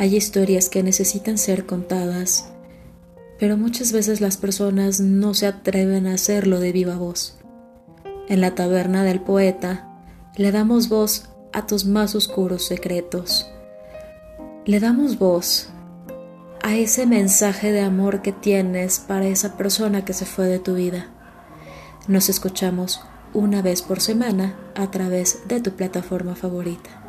Hay historias que necesitan ser contadas, pero muchas veces las personas no se atreven a hacerlo de viva voz. En la taberna del poeta le damos voz a tus más oscuros secretos. Le damos voz a ese mensaje de amor que tienes para esa persona que se fue de tu vida. Nos escuchamos una vez por semana a través de tu plataforma favorita.